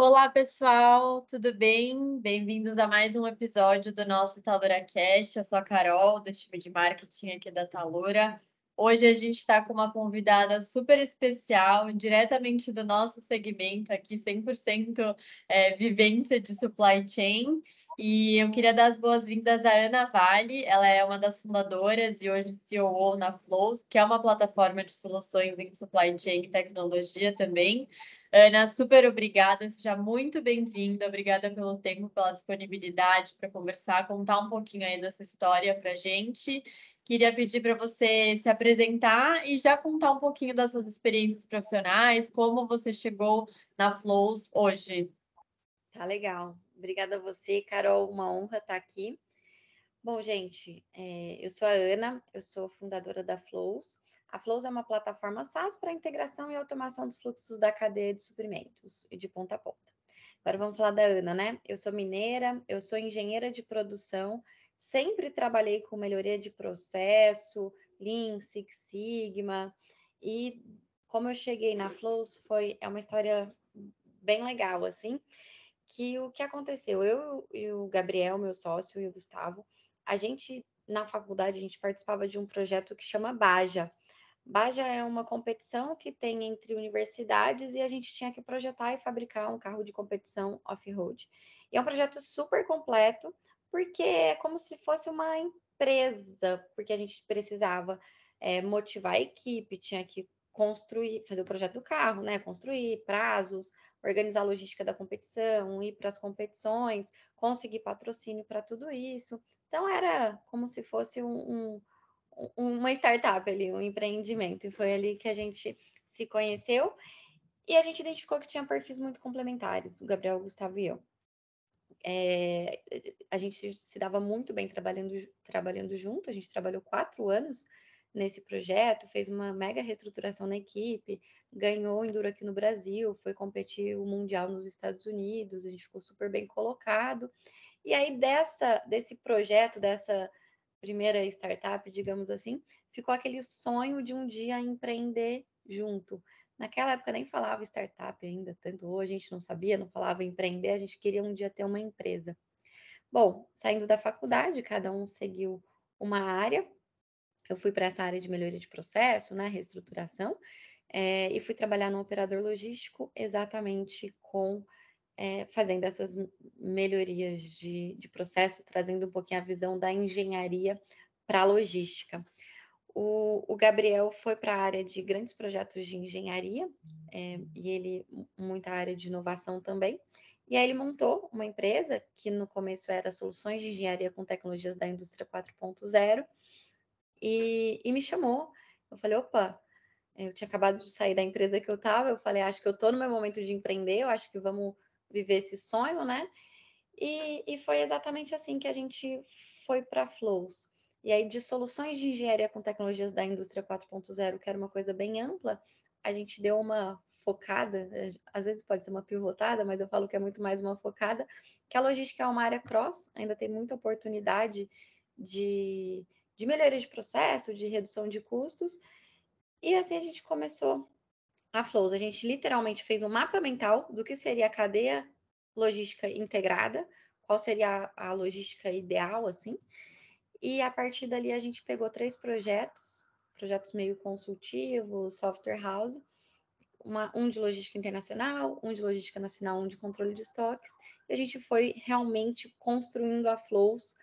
Olá, pessoal, tudo bem? Bem-vindos a mais um episódio do nosso Talura Cast. Eu sou a Carol, do time de marketing aqui da Talura. Hoje a gente está com uma convidada super especial, diretamente do nosso segmento aqui, 100% é, vivência de supply chain. E eu queria dar as boas-vindas à Ana Vale, ela é uma das fundadoras e hoje CEO na Flows, que é uma plataforma de soluções em supply chain e tecnologia também. Ana, super obrigada, seja muito bem-vinda, obrigada pelo tempo, pela disponibilidade para conversar, contar um pouquinho aí dessa história para a gente. Queria pedir para você se apresentar e já contar um pouquinho das suas experiências profissionais, como você chegou na Flows hoje. Tá legal. Obrigada a você, Carol, uma honra estar aqui. Bom, gente, é, eu sou a Ana, eu sou fundadora da Flows. A Flows é uma plataforma SaaS para integração e automação dos fluxos da cadeia de suprimentos e de ponta a ponta. Agora vamos falar da Ana, né? Eu sou mineira, eu sou engenheira de produção, sempre trabalhei com melhoria de processo, Lean, Six Sigma, e como eu cheguei na Flows foi é uma história bem legal assim, que o que aconteceu, eu e o Gabriel, meu sócio, e o Gustavo, a gente na faculdade a gente participava de um projeto que chama Baja, Baja é uma competição que tem entre universidades e a gente tinha que projetar e fabricar um carro de competição off-road. E é um projeto super completo, porque é como se fosse uma empresa, porque a gente precisava é, motivar a equipe, tinha que construir, fazer o projeto do carro, né? Construir prazos, organizar a logística da competição, ir para as competições, conseguir patrocínio para tudo isso. Então era como se fosse um, um uma startup ali, um empreendimento. E foi ali que a gente se conheceu e a gente identificou que tinha perfis muito complementares, o Gabriel, o Gustavo e eu. É, a gente se dava muito bem trabalhando, trabalhando junto, a gente trabalhou quatro anos nesse projeto, fez uma mega reestruturação na equipe, ganhou Enduro aqui no Brasil, foi competir o Mundial nos Estados Unidos, a gente ficou super bem colocado. E aí dessa, desse projeto, dessa primeira startup, digamos assim, ficou aquele sonho de um dia empreender junto. Naquela época nem falava startup ainda, tanto hoje a gente não sabia, não falava empreender, a gente queria um dia ter uma empresa. Bom, saindo da faculdade, cada um seguiu uma área. Eu fui para essa área de melhoria de processo, né, reestruturação, é, e fui trabalhar no operador logístico exatamente com é, fazendo essas melhorias de, de processos, trazendo um pouquinho a visão da engenharia para a logística. O, o, Gabriel foi para a área de grandes projetos de engenharia, é, e ele, muita área de inovação também. E aí ele montou uma empresa que no começo era soluções de engenharia com tecnologias da indústria 4.0 e, e me chamou. Eu falei, opa, eu tinha acabado de sair da empresa que eu estava, eu falei, acho que eu estou no meu momento de empreender, eu acho que vamos viver esse sonho, né? E, e foi exatamente assim que a gente foi para Flows. E aí, de soluções de engenharia com tecnologias da indústria 4.0, que era uma coisa bem ampla, a gente deu uma focada, às vezes pode ser uma pivotada, mas eu falo que é muito mais uma focada, que a logística é uma área cross, ainda tem muita oportunidade de, de melhoria de processo, de redução de custos, e assim a gente começou a Flows, a gente literalmente fez um mapa mental do que seria a cadeia logística integrada, qual seria a, a logística ideal, assim. E a partir dali a gente pegou três projetos, projetos meio consultivos, software house, uma, um de logística internacional, um de logística nacional, um de controle de estoques, e a gente foi realmente construindo a Flows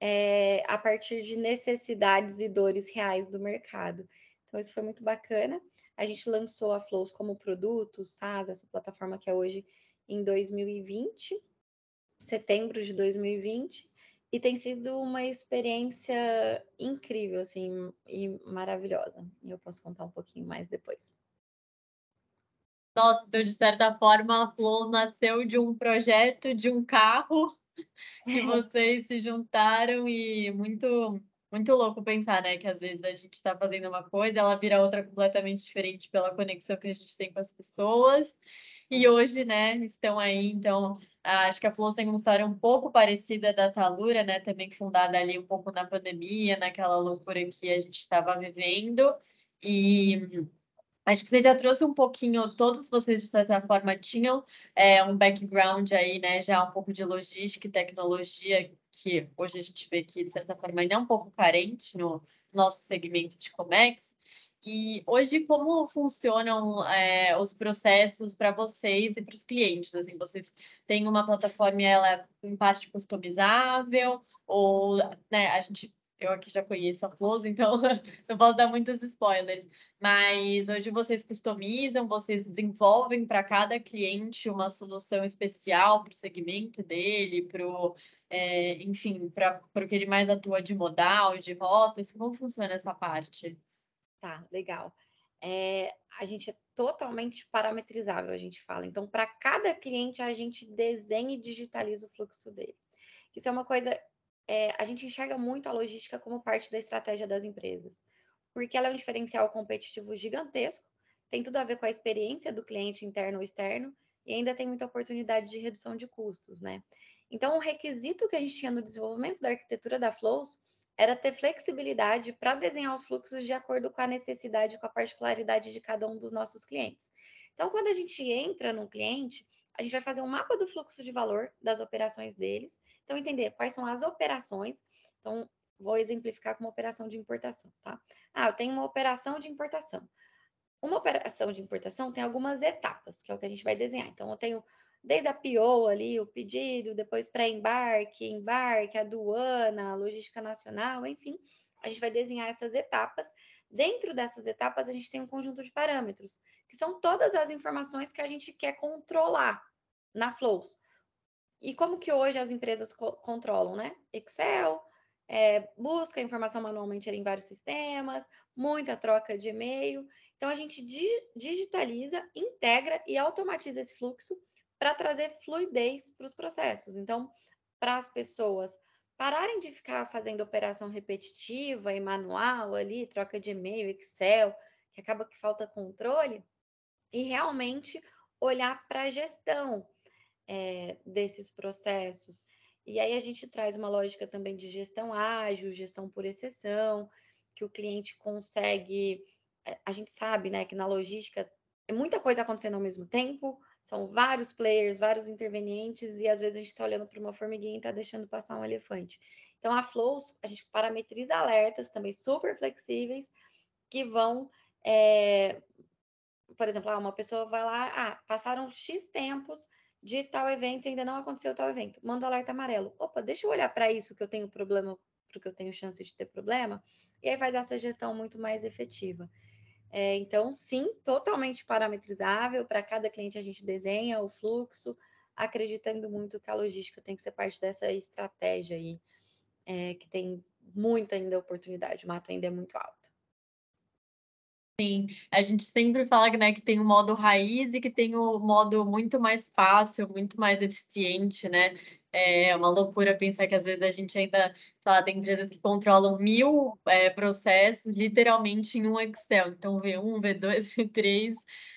é, a partir de necessidades e dores reais do mercado. Então, isso foi muito bacana. A gente lançou a Flows como produto, SaaS, essa plataforma que é hoje em 2020, setembro de 2020, e tem sido uma experiência incrível, assim, e maravilhosa. E eu posso contar um pouquinho mais depois. Nossa, então, de certa forma, a Flows nasceu de um projeto, de um carro, que vocês se juntaram e muito muito louco pensar, né? Que às vezes a gente está fazendo uma coisa, ela vira outra completamente diferente pela conexão que a gente tem com as pessoas. e hoje, né, estão aí. Então, acho que a Flows tem uma história um pouco parecida da Talura, né, também fundada ali um pouco na pandemia, naquela loucura que a gente estava vivendo. E Acho que você já trouxe um pouquinho, todos vocês, de certa forma, tinham é, um background aí, né? Já um pouco de logística e tecnologia, que hoje a gente vê que, de certa forma, ainda é um pouco carente no nosso segmento de Comex. E hoje, como funcionam é, os processos para vocês e para os clientes? Assim, vocês têm uma plataforma, ela é em parte customizável, ou né, a gente eu aqui já conheço a Flows, então não posso dar muitos spoilers. Mas hoje vocês customizam, vocês desenvolvem para cada cliente uma solução especial para o segmento dele, para é, enfim, para o que ele mais atua de modal, de rotas. Como funciona essa parte? Tá, legal. É, a gente é totalmente parametrizável, a gente fala. Então, para cada cliente, a gente desenha e digitaliza o fluxo dele. Isso é uma coisa é, a gente enxerga muito a logística como parte da estratégia das empresas, porque ela é um diferencial competitivo gigantesco, tem tudo a ver com a experiência do cliente interno ou externo, e ainda tem muita oportunidade de redução de custos, né? Então, o requisito que a gente tinha no desenvolvimento da arquitetura da Flows era ter flexibilidade para desenhar os fluxos de acordo com a necessidade, com a particularidade de cada um dos nossos clientes. Então, quando a gente entra num cliente, a gente vai fazer um mapa do fluxo de valor das operações deles. Então, entender quais são as operações. Então, vou exemplificar com uma operação de importação, tá? Ah, eu tenho uma operação de importação. Uma operação de importação tem algumas etapas, que é o que a gente vai desenhar. Então, eu tenho desde a PO ali, o pedido, depois pré-embarque, embarque, aduana, logística nacional, enfim, a gente vai desenhar essas etapas. Dentro dessas etapas, a gente tem um conjunto de parâmetros, que são todas as informações que a gente quer controlar na Flows. E como que hoje as empresas co controlam, né? Excel, é, busca informação manualmente em vários sistemas, muita troca de e-mail. Então, a gente di digitaliza, integra e automatiza esse fluxo para trazer fluidez para os processos. Então, para as pessoas pararem de ficar fazendo operação repetitiva e manual ali, troca de e-mail, Excel, que acaba que falta controle, e realmente olhar para a gestão é, desses processos. E aí a gente traz uma lógica também de gestão ágil, gestão por exceção, que o cliente consegue. Eh, a gente sabe, né, que na logística é muita coisa acontecendo ao mesmo tempo, são vários players, vários intervenientes, e às vezes a gente está olhando para uma formiguinha e está deixando passar um elefante. Então, a Flows, a gente parametriza alertas também super flexíveis, que vão, é, por exemplo, ah, uma pessoa vai lá, ah, passaram X tempos de tal evento ainda não aconteceu tal evento. Manda o alerta amarelo. Opa, deixa eu olhar para isso que eu tenho problema, porque eu tenho chance de ter problema, e aí faz essa gestão muito mais efetiva. É, então, sim, totalmente parametrizável. Para cada cliente a gente desenha o fluxo, acreditando muito que a logística tem que ser parte dessa estratégia aí, é, que tem muita ainda oportunidade, o mato ainda é muito alto. Sim, a gente sempre fala né, que tem o modo raiz e que tem o modo muito mais fácil, muito mais eficiente, né? É uma loucura pensar que às vezes a gente ainda, lá, tem empresas que controlam mil é, processos literalmente em um Excel. Então, V1, V2, V3,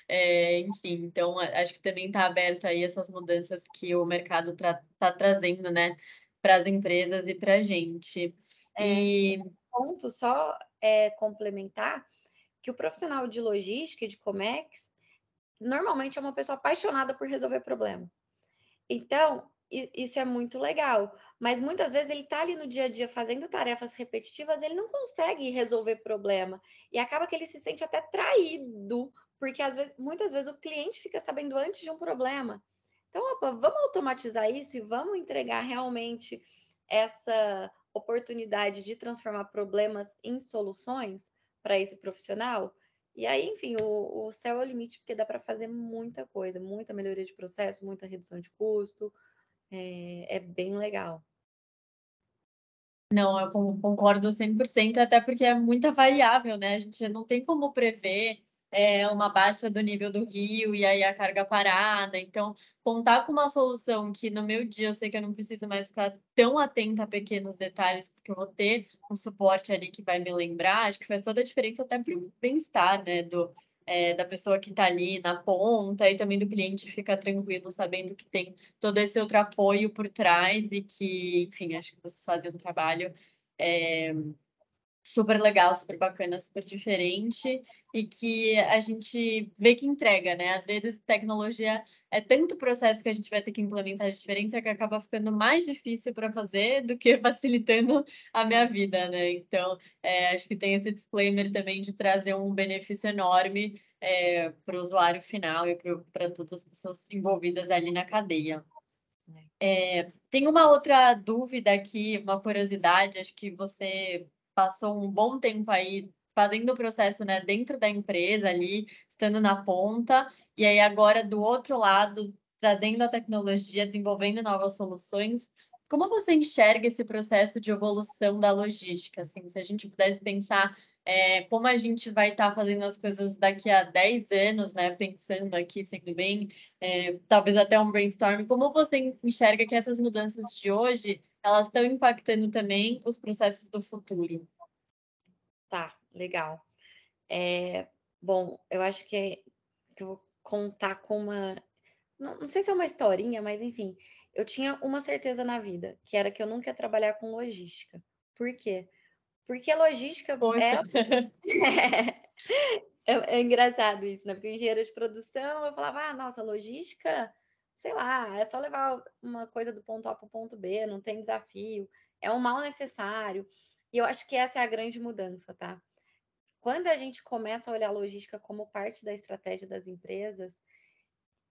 é, enfim. Então, acho que também está aberto aí essas mudanças que o mercado está tra trazendo, né, para as empresas e para a gente. É, e... ponto só é complementar que o profissional de logística e de Comex normalmente é uma pessoa apaixonada por resolver problema. Então, isso é muito legal, mas muitas vezes ele está ali no dia a dia fazendo tarefas repetitivas, ele não consegue resolver problema e acaba que ele se sente até traído, porque às vezes, muitas vezes o cliente fica sabendo antes de um problema. Então, opa, vamos automatizar isso e vamos entregar realmente essa oportunidade de transformar problemas em soluções para esse profissional. E aí, enfim, o, o céu é o limite, porque dá para fazer muita coisa, muita melhoria de processo, muita redução de custo. É, é bem legal. Não, eu concordo 100%, até porque é muita variável, né? A gente não tem como prever é, uma baixa do nível do rio e aí a carga parada. Então, contar com uma solução que no meu dia eu sei que eu não preciso mais ficar tão atenta a pequenos detalhes, porque eu vou ter um suporte ali que vai me lembrar, acho que faz toda a diferença até para o bem-estar né, do, é, da pessoa que está ali na ponta e também do cliente ficar tranquilo, sabendo que tem todo esse outro apoio por trás e que, enfim, acho que vocês fazem um trabalho é, super legal, super bacana, super diferente e que a gente vê que entrega, né? Às vezes tecnologia é tanto processo que a gente vai ter que implementar de diferença que acaba ficando mais difícil para fazer do que facilitando a minha vida, né? Então, é, acho que tem esse disclaimer também de trazer um benefício enorme é, para o usuário final e para todas as pessoas envolvidas ali na cadeia. É, tem uma outra dúvida aqui, uma curiosidade, acho que você passou um bom tempo aí fazendo o processo né, dentro da empresa ali, estando na ponta, e aí agora do outro lado, trazendo a tecnologia, desenvolvendo novas soluções. Como você enxerga esse processo de evolução da logística? Assim, se a gente pudesse pensar é, como a gente vai estar tá fazendo as coisas daqui a 10 anos, né? Pensando aqui, sendo bem, é, talvez até um brainstorm, como você enxerga que essas mudanças de hoje elas estão impactando também os processos do futuro. Tá, legal. É, bom, eu acho que, que eu vou contar com uma. Não, não sei se é uma historinha, mas enfim, eu tinha uma certeza na vida, que era que eu nunca ia trabalhar com logística. Por quê? Porque logística é Poxa. é... é, é engraçado isso, né? Porque engenheiro de produção, eu falava, ah, nossa, logística sei lá, é só levar uma coisa do ponto A para o ponto B, não tem desafio, é um mal necessário. E eu acho que essa é a grande mudança, tá? Quando a gente começa a olhar a logística como parte da estratégia das empresas,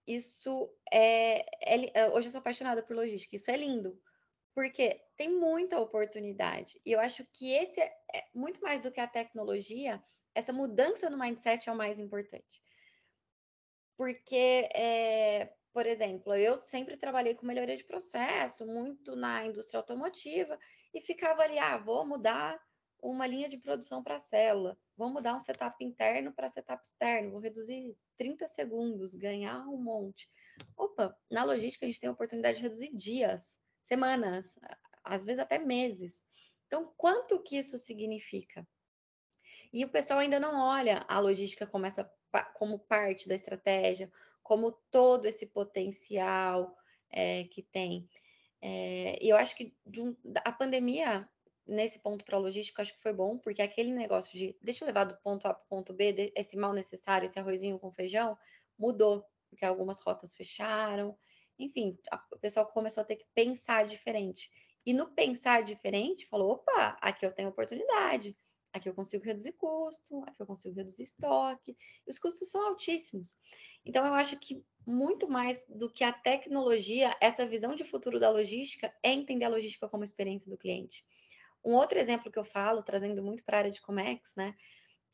isso é, é, é hoje eu sou apaixonada por logística, isso é lindo, porque tem muita oportunidade. E eu acho que esse é, é muito mais do que a tecnologia, essa mudança no mindset é o mais importante. Porque é, por exemplo, eu sempre trabalhei com melhoria de processo, muito na indústria automotiva, e ficava ali, ah, vou mudar uma linha de produção para célula, vou mudar um setup interno para setup externo, vou reduzir 30 segundos, ganhar um monte. Opa, na logística a gente tem a oportunidade de reduzir dias, semanas, às vezes até meses. Então, quanto que isso significa? E o pessoal ainda não olha a logística como, essa, como parte da estratégia, como todo esse potencial é, que tem. É, eu acho que um, a pandemia, nesse ponto para a logística, acho que foi bom, porque aquele negócio de deixa eu levar do ponto A para o ponto B, esse mal necessário, esse arrozinho com feijão, mudou, porque algumas rotas fecharam. Enfim, o pessoal começou a ter que pensar diferente. E no pensar diferente, falou: opa, aqui eu tenho oportunidade, aqui eu consigo reduzir custo, aqui eu consigo reduzir estoque. E os custos são altíssimos. Então, eu acho que muito mais do que a tecnologia, essa visão de futuro da logística é entender a logística como experiência do cliente. Um outro exemplo que eu falo, trazendo muito para a área de Comex, né?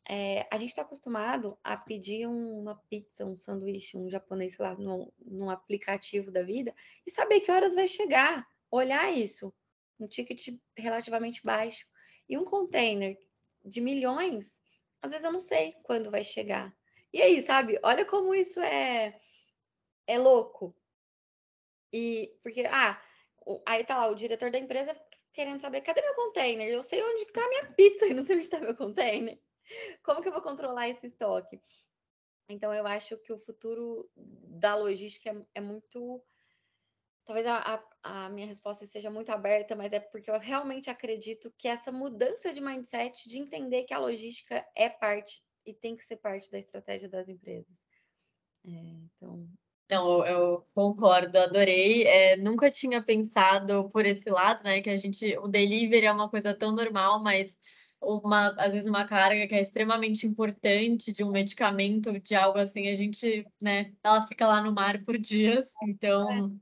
É, a gente está acostumado a pedir uma pizza, um sanduíche, um japonês, sei lá, num, num aplicativo da vida e saber que horas vai chegar. Olhar isso, um ticket relativamente baixo. E um container de milhões, às vezes eu não sei quando vai chegar. E aí, sabe? Olha como isso é é louco. E porque ah, aí tá lá o diretor da empresa querendo saber cadê meu container? Eu sei onde está a minha pizza e não sei onde está meu container. Como que eu vou controlar esse estoque? Então eu acho que o futuro da logística é, é muito talvez a, a, a, minha resposta seja muito aberta, mas é porque eu realmente acredito que essa mudança de mindset, de entender que a logística é parte e tem que ser parte da estratégia das empresas. É, então. Não, eu concordo, adorei. É, nunca tinha pensado por esse lado, né? Que a gente, o delivery é uma coisa tão normal, mas uma, às vezes uma carga que é extremamente importante de um medicamento, de algo assim, a gente, né? Ela fica lá no mar por dias, então.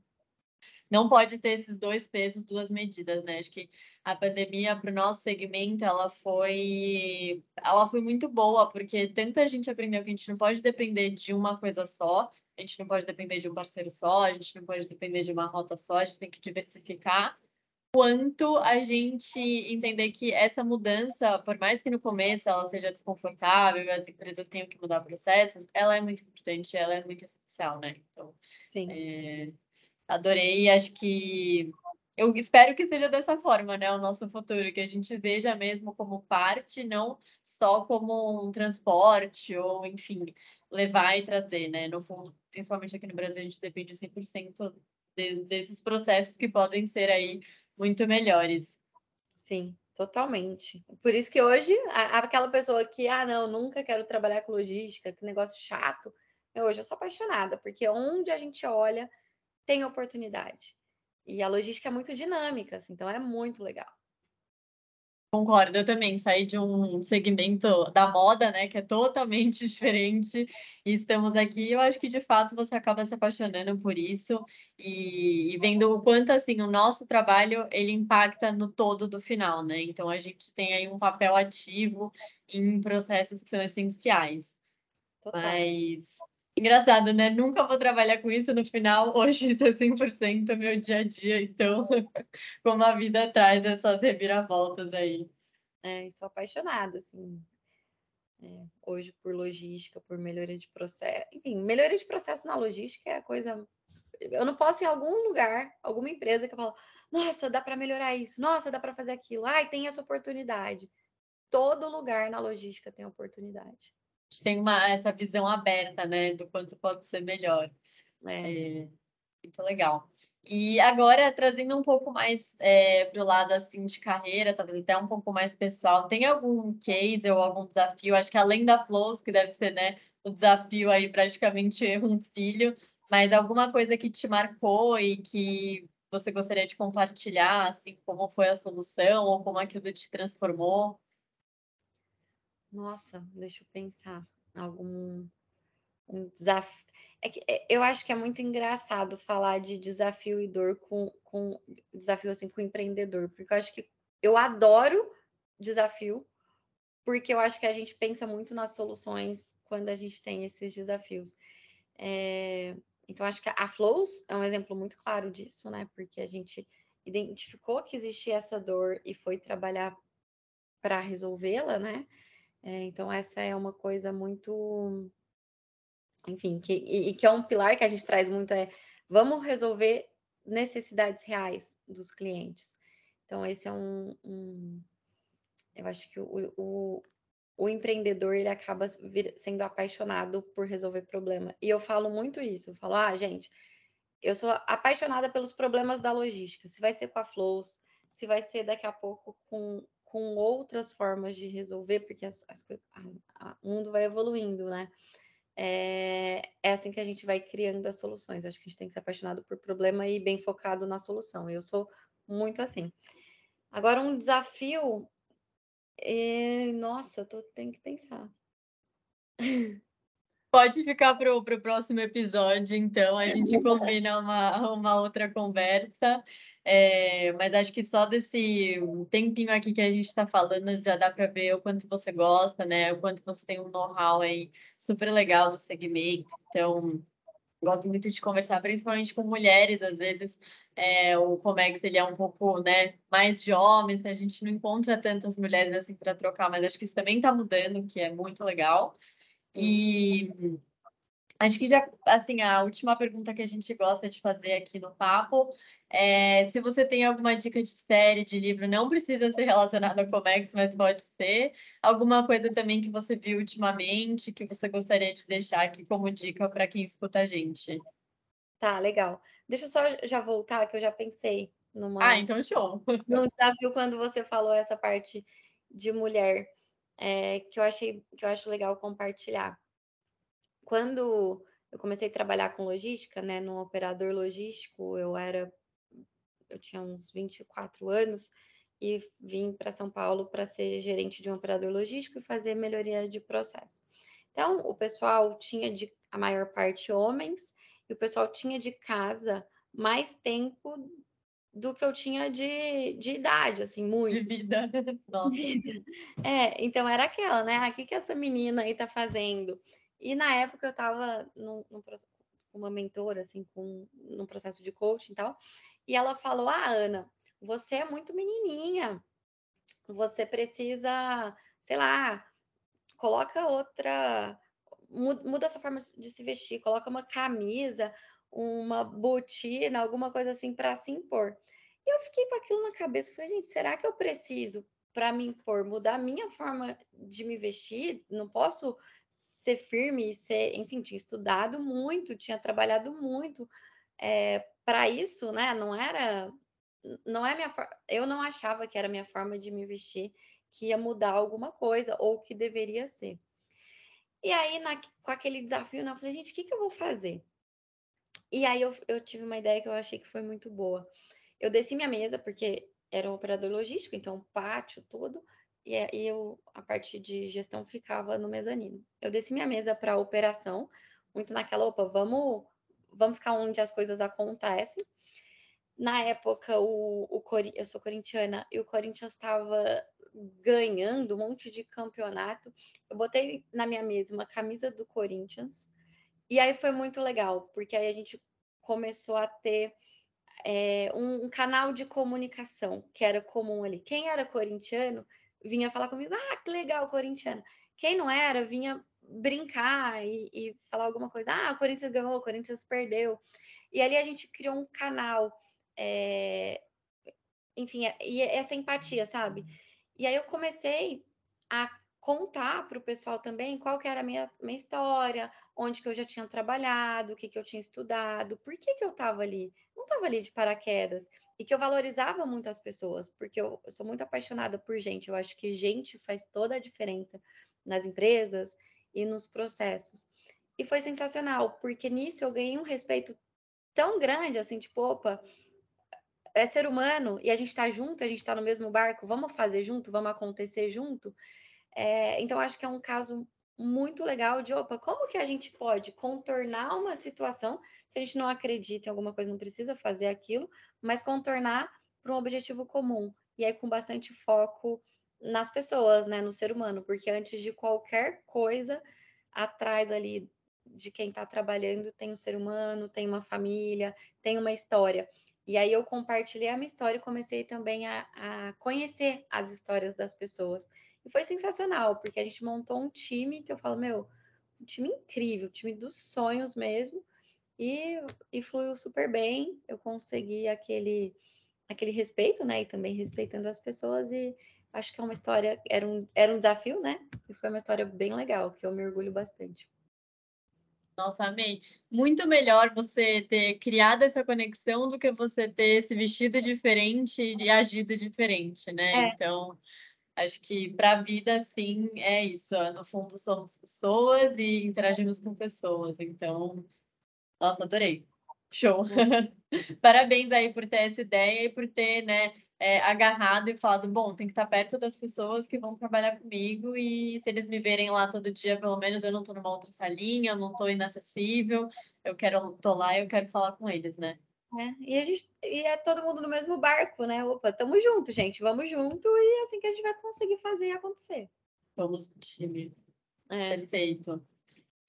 Não pode ter esses dois pesos, duas medidas, né? Acho que a pandemia para o nosso segmento ela foi, ela foi muito boa porque tanta gente aprendeu que a gente não pode depender de uma coisa só, a gente não pode depender de um parceiro só, a gente não pode depender de uma rota só, a gente tem que diversificar. Quanto a gente entender que essa mudança, por mais que no começo ela seja desconfortável, as empresas tenham que mudar processos, ela é muito importante, ela é muito essencial, né? Então, Sim. É adorei. Acho que eu espero que seja dessa forma, né? O nosso futuro, que a gente veja mesmo como parte, não só como um transporte ou, enfim, levar e trazer, né? No fundo, principalmente aqui no Brasil, a gente depende 100% de, desses processos que podem ser aí muito melhores. Sim, totalmente. Por isso que hoje, a, aquela pessoa que, ah, não, nunca quero trabalhar com logística, que negócio chato, hoje eu sou apaixonada, porque onde a gente olha, tem oportunidade. E a logística é muito dinâmica, assim, então é muito legal. Concordo, eu também saí de um segmento da moda, né, que é totalmente diferente, e estamos aqui. Eu acho que de fato você acaba se apaixonando por isso e, e, vendo o quanto assim o nosso trabalho ele impacta no todo do final, né? Então a gente tem aí um papel ativo em processos que são essenciais. Total. Mas Engraçado, né? Nunca vou trabalhar com isso no final. Hoje isso é 100% meu dia a dia. Então, como a vida traz essas reviravoltas aí. É, sou apaixonada, assim. É, hoje por logística, por melhoria de processo. Enfim, melhoria de processo na logística é a coisa. Eu não posso ir em algum lugar, alguma empresa que eu falo, nossa, dá para melhorar isso, nossa, dá para fazer aquilo, ai, tem essa oportunidade. Todo lugar na logística tem oportunidade gente tem uma, essa visão aberta, né, do quanto pode ser melhor. É. é muito legal. E agora, trazendo um pouco mais é, para o lado assim de carreira, talvez até um pouco mais pessoal, tem algum case ou algum desafio? Acho que além da Flows, que deve ser né, o desafio aí praticamente um filho, mas alguma coisa que te marcou e que você gostaria de compartilhar, assim, como foi a solução ou como aquilo te transformou? Nossa, deixa eu pensar. Algum um desafio. É que, é, eu acho que é muito engraçado falar de desafio e dor com, com desafio assim com empreendedor, porque eu acho que eu adoro desafio, porque eu acho que a gente pensa muito nas soluções quando a gente tem esses desafios. É, então, acho que a Flows é um exemplo muito claro disso, né? Porque a gente identificou que existia essa dor e foi trabalhar para resolvê-la, né? É, então, essa é uma coisa muito. Enfim, que, e, e, que é um pilar que a gente traz muito: é vamos resolver necessidades reais dos clientes. Então, esse é um. um eu acho que o, o, o empreendedor ele acaba vir, sendo apaixonado por resolver problema. E eu falo muito isso: eu falo, ah, gente, eu sou apaixonada pelos problemas da logística. Se vai ser com a Flows, se vai ser daqui a pouco com com outras formas de resolver, porque as, as, a, o mundo vai evoluindo, né? É, é, assim que a gente vai criando as soluções. Acho que a gente tem que ser apaixonado por problema e bem focado na solução. Eu sou muito assim. Agora, um desafio. É... Nossa, eu tô, tenho que pensar. Pode ficar para o próximo episódio, então a gente combina uma, uma outra conversa. É, mas acho que só desse tempinho aqui que a gente está falando já dá para ver o quanto você gosta, né? O quanto você tem um know-how aí super legal do segmento. Então, gosto muito de conversar, principalmente com mulheres. Às vezes, é, o Comex ele é um pouco né, mais de homens, a gente não encontra tantas mulheres assim para trocar, mas acho que isso também está mudando, que é muito legal. E Acho que já, assim, a última pergunta que a gente gosta de fazer aqui no papo é se você tem alguma dica de série, de livro, não precisa ser relacionada ao Comex, mas pode ser. Alguma coisa também que você viu ultimamente, que você gostaria de deixar aqui como dica para quem escuta a gente. Tá, legal. Deixa eu só já voltar, que eu já pensei numa. Ah, então show. Num desafio quando você falou essa parte de mulher, é, que eu achei que eu acho legal compartilhar quando eu comecei a trabalhar com logística, né, no operador logístico, eu era eu tinha uns 24 anos e vim para São Paulo para ser gerente de um operador logístico e fazer melhoria de processo. Então, o pessoal tinha de a maior parte homens e o pessoal tinha de casa mais tempo do que eu tinha de, de idade, assim, muito. De vida. Nossa. É, então era aquela, né? Ah, o que, que essa menina aí tá fazendo? E na época eu estava com uma mentora, assim, com num processo de coaching e tal, e ela falou: Ah, Ana, você é muito menininha, você precisa, sei lá, coloca outra, muda a sua forma de se vestir, coloca uma camisa, uma botina, alguma coisa assim para se impor. E eu fiquei com aquilo na cabeça, falei, gente, será que eu preciso para me impor, mudar a minha forma de me vestir, não posso ser firme e ser, enfim, tinha estudado muito, tinha trabalhado muito é, eh, para isso, né? Não era, não é minha, eu não achava que era minha forma de me vestir que ia mudar alguma coisa ou que deveria ser. E aí, na, com aquele desafio, né, eu falei, gente, o que, que eu vou fazer? E aí eu, eu tive uma ideia que eu achei que foi muito boa. Eu desci minha mesa, porque era um operador logístico, então pátio todo, e, e eu, a parte de gestão ficava no mezanino. Eu desci minha mesa para operação, muito naquela, opa, vamos, vamos ficar onde as coisas acontecem. Na época, o, o eu sou corintiana e o Corinthians estava ganhando um monte de campeonato. Eu botei na minha mesa uma camisa do Corinthians. E aí foi muito legal, porque aí a gente começou a ter é, um, um, canal de comunicação que era comum ali. Quem era corintiano vinha falar comigo, ah, que legal, corintiano. Quem não era, vinha brincar e, e falar alguma coisa, ah, o Corinthians ganhou, o Corinthians perdeu. E ali a gente criou um canal, é, enfim, e essa empatia, sabe? E aí eu comecei a contar para o pessoal também qual que era a minha, minha história, onde que eu já tinha trabalhado, o que, que eu tinha estudado, por que, que eu estava ali. Não estava ali de paraquedas. E que eu valorizava muito as pessoas, porque eu, eu sou muito apaixonada por gente. Eu acho que gente faz toda a diferença nas empresas e nos processos. E foi sensacional, porque nisso eu ganhei um respeito tão grande, assim, tipo, opa, é ser humano e a gente está junto, a gente está no mesmo barco, vamos fazer junto, vamos acontecer junto. É, então, acho que é um caso muito legal de, opa, como que a gente pode contornar uma situação, se a gente não acredita em alguma coisa, não precisa fazer aquilo, mas contornar para um objetivo comum. E aí, com bastante foco nas pessoas, né, no ser humano, porque antes de qualquer coisa, atrás ali de quem está trabalhando tem um ser humano, tem uma família, tem uma história. E aí eu compartilhei a minha história e comecei também a, a conhecer as histórias das pessoas. E foi sensacional, porque a gente montou um time que eu falo, meu, um time incrível, um time dos sonhos mesmo. E, e fluiu super bem. Eu consegui aquele, aquele respeito, né? E também respeitando as pessoas. E acho que é uma história, era um, era um desafio, né? E foi uma história bem legal, que eu me orgulho bastante. Nossa, amei. Muito melhor você ter criado essa conexão do que você ter se vestido diferente e agido diferente, né? É. Então, acho que para a vida, sim, é isso. No fundo, somos pessoas e interagimos com pessoas. Então, nossa, adorei. Show. Parabéns aí por ter essa ideia e por ter, né, é, agarrado e falado, bom, tem que estar perto das pessoas que vão trabalhar comigo e se eles me verem lá todo dia, pelo menos eu não estou numa outra salinha, eu não estou inacessível, eu quero, tô lá e eu quero falar com eles, né? É, e, a gente, e é todo mundo no mesmo barco, né? Opa, tamo junto, gente, vamos junto e é assim que a gente vai conseguir fazer acontecer. Somos um time. É. Perfeito.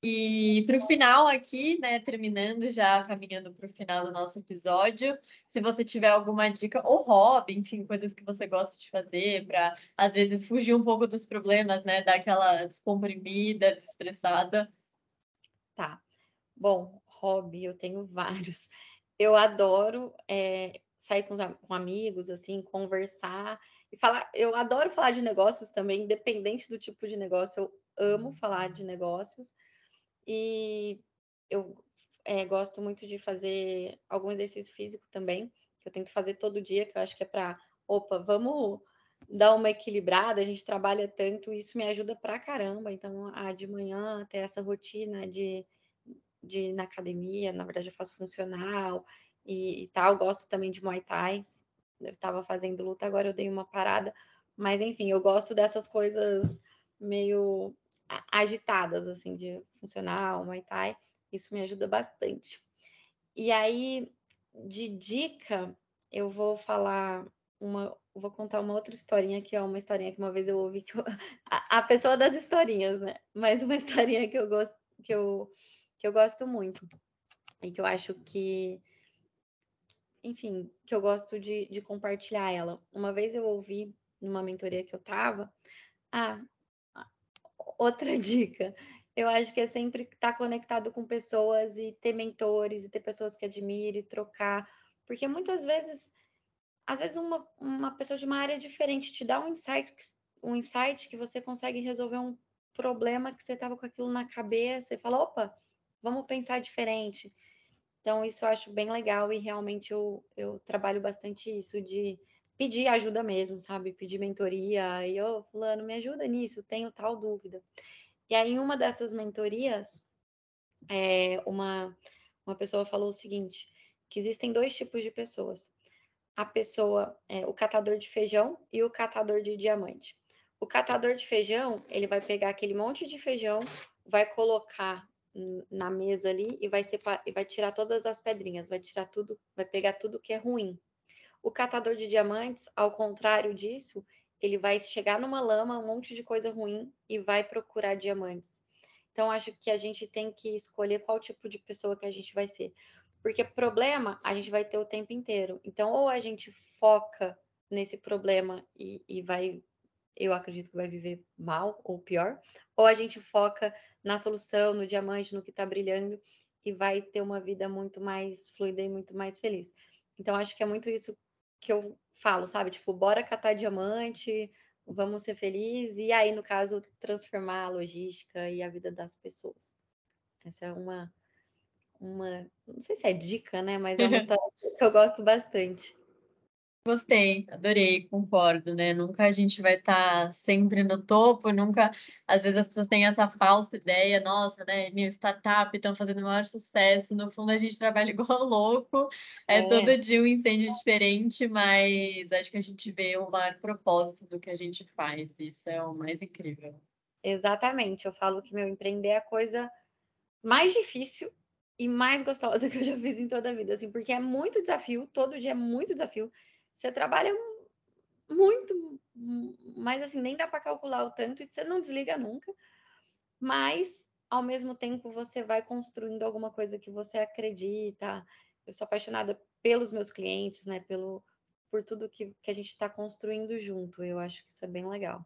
E para o final aqui, né, terminando já, caminhando para o final do nosso episódio, se você tiver alguma dica ou hobby, enfim, coisas que você gosta de fazer para, às vezes, fugir um pouco dos problemas, né, dar aquela descomprimida, desestressada. Tá. Bom, hobby, eu tenho vários. Eu adoro é, sair com, os, com amigos, assim, conversar e falar. Eu adoro falar de negócios também, independente do tipo de negócio, eu amo falar de negócios. E eu é, gosto muito de fazer algum exercício físico também, que eu tento fazer todo dia, que eu acho que é para, opa, vamos dar uma equilibrada, a gente trabalha tanto, isso me ajuda pra caramba. Então, a de manhã ter essa rotina de, de ir na academia, na verdade eu faço funcional e, e tal, gosto também de Muay Thai. Eu estava fazendo luta, agora eu dei uma parada, mas enfim, eu gosto dessas coisas meio agitadas, assim, de funcional, Muay Thai, isso me ajuda bastante. E aí, de dica, eu vou falar uma, vou contar uma outra historinha que é uma historinha que uma vez eu ouvi que eu, a, a, pessoa das historinhas, né? Mas uma historinha que eu gosto que eu, que eu gosto muito e que eu acho que enfim, que eu gosto de, de compartilhar ela. Uma vez eu ouvi numa mentoria que eu tava, ah, outra dica. Eu acho que é sempre estar conectado com pessoas e ter mentores e ter pessoas que admire, trocar, porque muitas vezes às vezes uma, uma pessoa de uma área diferente te dá um insight, um insight que você consegue resolver um problema que você estava com aquilo na cabeça e fala, opa, vamos pensar diferente. Então, isso eu acho bem legal e realmente eu, eu trabalho bastante isso de pedir ajuda mesmo, sabe? Pedir mentoria. E, ô, oh, fulano, me ajuda nisso, tenho tal dúvida. E aí, em uma dessas mentorias, é, uma, uma pessoa falou o seguinte, que existem dois tipos de pessoas. A pessoa, é, o catador de feijão e o catador de diamante. O catador de feijão, ele vai pegar aquele monte de feijão, vai colocar na mesa ali e vai separar, e vai tirar todas as pedrinhas, vai tirar tudo, vai pegar tudo que é ruim. O catador de diamantes, ao contrário disso, ele vai chegar numa lama, um monte de coisa ruim e vai procurar diamantes. Então acho que a gente tem que escolher qual tipo de pessoa que a gente vai ser. Porque problema a gente vai ter o tempo inteiro. Então, ou a gente foca nesse problema e, e vai eu acredito que vai viver mal ou pior, ou a gente foca na solução, no diamante, no que está brilhando e vai ter uma vida muito mais fluida e muito mais feliz. Então, acho que é muito isso que eu falo, sabe? Tipo, bora catar diamante, vamos ser felizes, e aí, no caso, transformar a logística e a vida das pessoas. Essa é uma, uma não sei se é dica, né? Mas é uma história que eu gosto bastante. Gostei, adorei, concordo, né? Nunca a gente vai estar tá sempre no topo, nunca. Às vezes as pessoas têm essa falsa ideia, nossa, né? Minha startup estão fazendo o maior sucesso. No fundo, a gente trabalha igual louco, é, é, todo dia um incêndio diferente, mas acho que a gente vê o maior propósito do que a gente faz. Isso é o mais incrível. Exatamente, eu falo que meu empreender é a coisa mais difícil e mais gostosa que eu já fiz em toda a vida, assim, porque é muito desafio, todo dia é muito desafio. Você trabalha muito, mas assim, nem dá para calcular o tanto e você não desliga nunca. Mas, ao mesmo tempo, você vai construindo alguma coisa que você acredita. Eu sou apaixonada pelos meus clientes, né? Pelo, por tudo que, que a gente está construindo junto. Eu acho que isso é bem legal.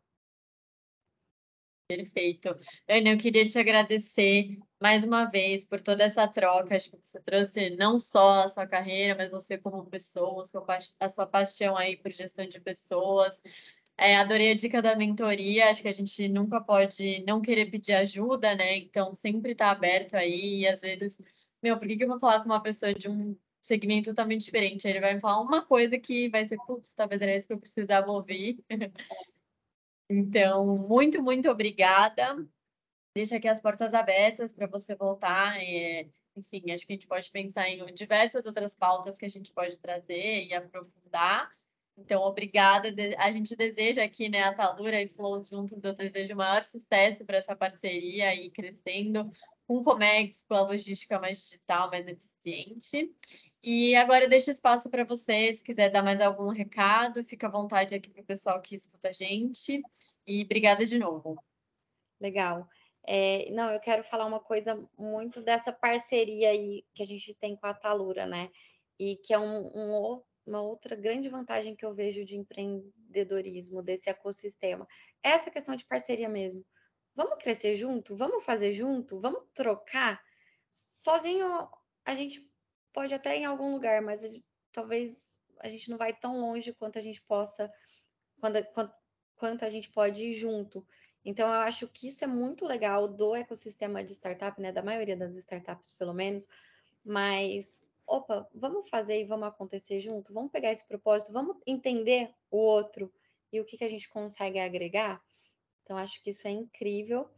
Perfeito. Ana, eu queria te agradecer mais uma vez por toda essa troca. Acho que você trouxe não só a sua carreira, mas você como pessoa, a sua paixão aí por gestão de pessoas. É, adorei a dica da mentoria. Acho que a gente nunca pode não querer pedir ajuda, né? Então, sempre está aberto aí. E às vezes, meu, por que, eu vou falar com uma pessoa de um segmento totalmente diferente? Ele vai me falar uma coisa que vai ser, putz, talvez era isso que eu precisava ouvir. Então, muito, muito obrigada. Deixa aqui as portas abertas para você voltar. É, enfim, acho que a gente pode pensar em diversas outras pautas que a gente pode trazer e aprofundar. Então, obrigada. A gente deseja aqui, né, a Talura e Flow juntos, eu desejo o maior sucesso para essa parceria e crescendo com o Comex, com a logística mais digital, mais eficiente. E agora eu deixo espaço para você, se quiser dar mais algum recado, fica à vontade aqui para o pessoal que escuta a gente. E obrigada de novo. Legal. É, não, eu quero falar uma coisa muito dessa parceria aí que a gente tem com a Talura, né? E que é um, um, uma outra grande vantagem que eu vejo de empreendedorismo, desse ecossistema. É essa questão de parceria mesmo. Vamos crescer junto? Vamos fazer junto? Vamos trocar? Sozinho a gente pode até em algum lugar, mas talvez a gente não vai tão longe quanto a gente possa, quando, quanto, quanto a gente pode ir junto. Então, eu acho que isso é muito legal do ecossistema de startup, né? Da maioria das startups, pelo menos. Mas, opa, vamos fazer e vamos acontecer junto? Vamos pegar esse propósito, vamos entender o outro e o que, que a gente consegue agregar. Então, acho que isso é incrível.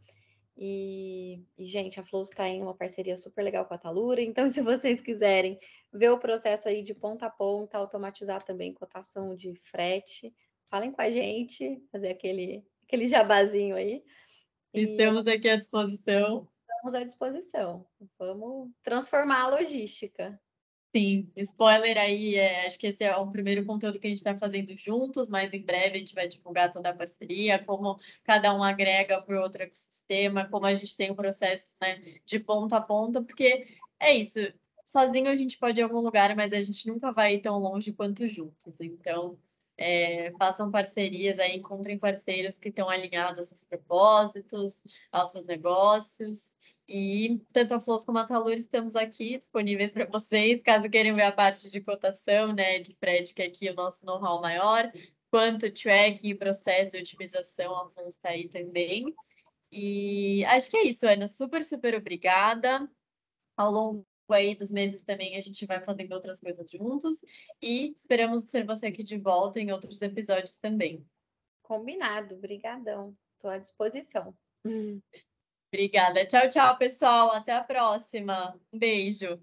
E, e, gente, a Flow está em uma parceria super legal com a Talura. Então, se vocês quiserem ver o processo aí de ponta a ponta, automatizar também cotação de frete, falem com a gente, fazer aquele, aquele jabazinho aí. Estamos e... aqui à disposição. Estamos à disposição. Vamos transformar a logística. Sim, spoiler aí, é, acho que esse é o primeiro conteúdo que a gente está fazendo juntos, mas em breve a gente vai divulgar toda a parceria, como cada um agrega para o outro ecossistema, como a gente tem o um processo né, de ponta a ponta, porque é isso, sozinho a gente pode ir a algum lugar, mas a gente nunca vai tão longe quanto juntos. Então, é, façam parcerias aí, encontrem parceiros que estão alinhados aos seus propósitos, aos seus negócios. E tanto a Flows como a Talur estamos aqui disponíveis para vocês, caso queiram ver a parte de cotação, né, de frete, que é aqui o nosso know-how maior, quanto tracking, processo de otimização, a Flows está aí também. E acho que é isso, Ana. Super, super obrigada. Ao longo aí dos meses também a gente vai fazendo outras coisas juntos e esperamos ter você aqui de volta em outros episódios também. Combinado, brigadão. Estou à disposição. Obrigada. Tchau, tchau, pessoal. Até a próxima. Um beijo.